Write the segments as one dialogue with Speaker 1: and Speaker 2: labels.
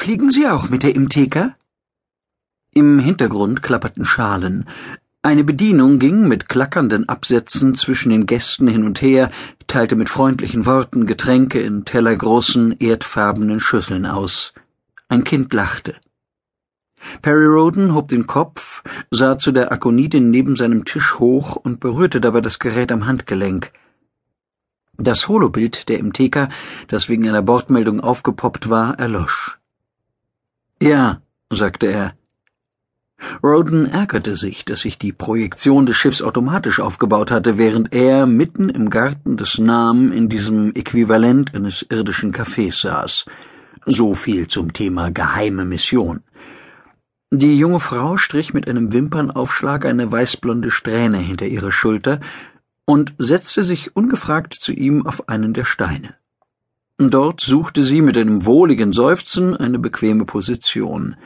Speaker 1: Fliegen Sie auch mit der Imteka? Im Hintergrund klapperten Schalen. Eine Bedienung ging mit klackernden Absätzen zwischen den Gästen hin und her, teilte mit freundlichen Worten Getränke in tellergroßen, erdfarbenen Schüsseln aus. Ein Kind lachte. Perry Roden hob den Kopf, sah zu der Akonidin neben seinem Tisch hoch und berührte dabei das Gerät am Handgelenk. Das Holobild der MTK, das wegen einer Bordmeldung aufgepoppt war, erlosch. Ja, sagte er. Roden ärgerte sich, dass sich die Projektion des Schiffs automatisch aufgebaut hatte, während er mitten im Garten des Nam in diesem Äquivalent eines irdischen Cafés saß. So viel zum Thema geheime Mission. Die junge Frau strich mit einem Wimpernaufschlag eine weißblonde Strähne hinter ihre Schulter und setzte sich ungefragt zu ihm auf einen der Steine. Dort suchte sie mit einem wohligen Seufzen eine bequeme Position.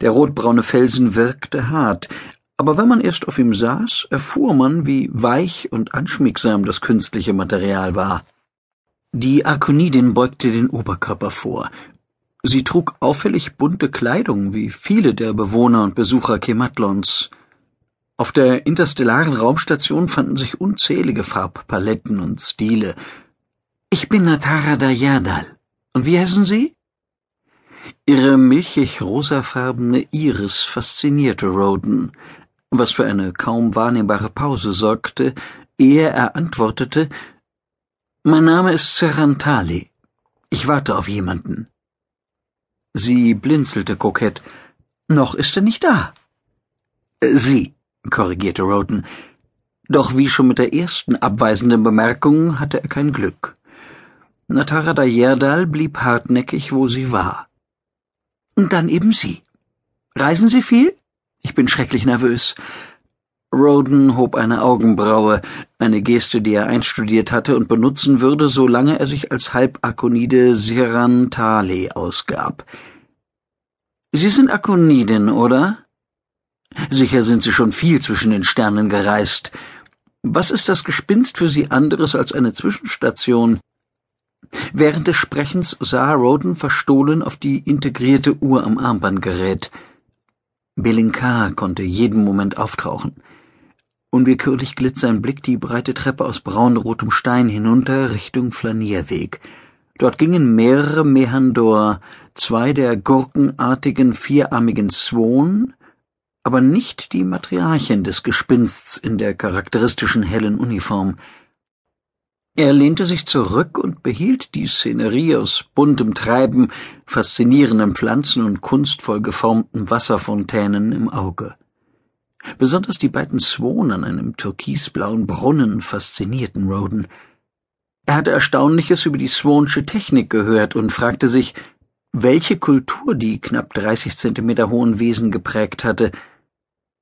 Speaker 1: Der rotbraune Felsen wirkte hart, aber wenn man erst auf ihm saß, erfuhr man, wie weich und anschmiegsam das künstliche Material war. Die Akonidin beugte den Oberkörper vor. Sie trug auffällig bunte Kleidung, wie viele der Bewohner und Besucher Kematlons. Auf der interstellaren Raumstation fanden sich unzählige Farbpaletten und Stile. Ich bin Natara Dayadal. Und wie heißen Sie? Ihre milchig-rosafarbene Iris faszinierte Roden, was für eine kaum wahrnehmbare Pause sorgte, ehe er antwortete, Mein Name ist Serrantali. Ich warte auf jemanden. Sie blinzelte kokett. Noch ist er nicht da. Sie korrigierte Roden. Doch wie schon mit der ersten abweisenden Bemerkung hatte er kein Glück. Natara Dayerdal blieb hartnäckig, wo sie war. Und dann eben Sie. Reisen Sie viel? Ich bin schrecklich nervös. Roden hob eine Augenbraue, eine Geste, die er einstudiert hatte und benutzen würde, solange er sich als Halbakonide Sirantale ausgab. Sie sind Akonidin, oder? Sicher sind Sie schon viel zwischen den Sternen gereist. Was ist das Gespinst für Sie anderes als eine Zwischenstation? Während des Sprechens sah Roden verstohlen auf die integrierte Uhr am Armbandgerät. Belinkar konnte jeden Moment auftauchen. Unwillkürlich glitt sein Blick die breite Treppe aus braunrotem Stein hinunter Richtung Flanierweg. Dort gingen mehrere Mehandor, zwei der gurkenartigen vierarmigen Swan, aber nicht die Matriarchin des Gespinsts in der charakteristischen hellen Uniform. Er lehnte sich zurück und behielt die Szenerie aus buntem Treiben, faszinierenden Pflanzen und kunstvoll geformten Wasserfontänen im Auge. Besonders die beiden Swan an einem türkisblauen Brunnen faszinierten Roden. Er hatte Erstaunliches über die Swansche Technik gehört und fragte sich, welche Kultur die knapp 30 Zentimeter hohen Wesen geprägt hatte –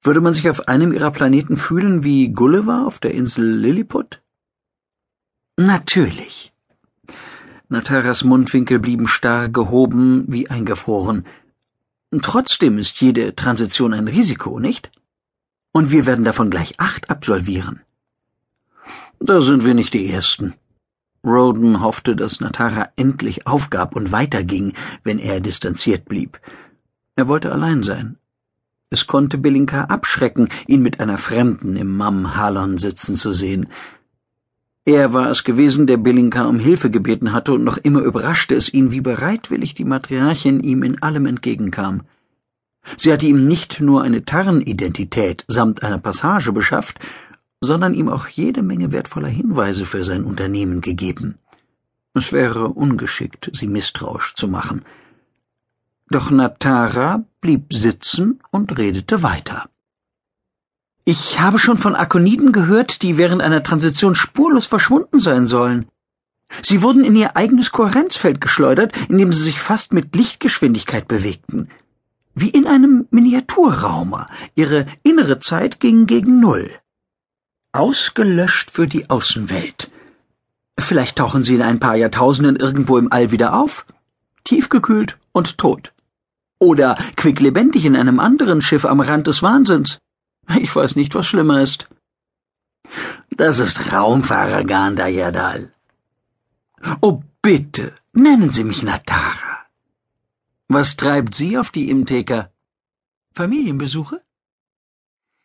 Speaker 1: würde man sich auf einem ihrer Planeten fühlen wie Gulliver auf der Insel Lilliput? Natürlich. Nataras Mundwinkel blieben starr gehoben wie eingefroren. Trotzdem ist jede Transition ein Risiko, nicht? Und wir werden davon gleich acht absolvieren. Da sind wir nicht die Ersten. Roden hoffte, dass Natara endlich aufgab und weiterging, wenn er distanziert blieb. Er wollte allein sein, es konnte Belinka abschrecken, ihn mit einer Fremden im Mam Halon sitzen zu sehen. Er war es gewesen, der Belinka um Hilfe gebeten hatte, und noch immer überraschte es ihn, wie bereitwillig die Matriarchin ihm in allem entgegenkam. Sie hatte ihm nicht nur eine Tarnidentität samt einer Passage beschafft, sondern ihm auch jede Menge wertvoller Hinweise für sein Unternehmen gegeben. Es wäre ungeschickt, sie misstrauisch zu machen. Doch Natara blieb sitzen und redete weiter. Ich habe schon von Akoniden gehört, die während einer Transition spurlos verschwunden sein sollen. Sie wurden in ihr eigenes Kohärenzfeld geschleudert, indem sie sich fast mit Lichtgeschwindigkeit bewegten. Wie in einem Miniaturraumer. Ihre innere Zeit ging gegen Null. Ausgelöscht für die Außenwelt. Vielleicht tauchen sie in ein paar Jahrtausenden irgendwo im All wieder auf. Tiefgekühlt und tot. Oder quicklebendig in einem anderen Schiff am Rand des Wahnsinns. Ich weiß nicht, was schlimmer ist. Das ist Raumfahrer Gandayadal. Oh, bitte, nennen Sie mich Natara. Was treibt Sie auf die Imtheka?
Speaker 2: Familienbesuche?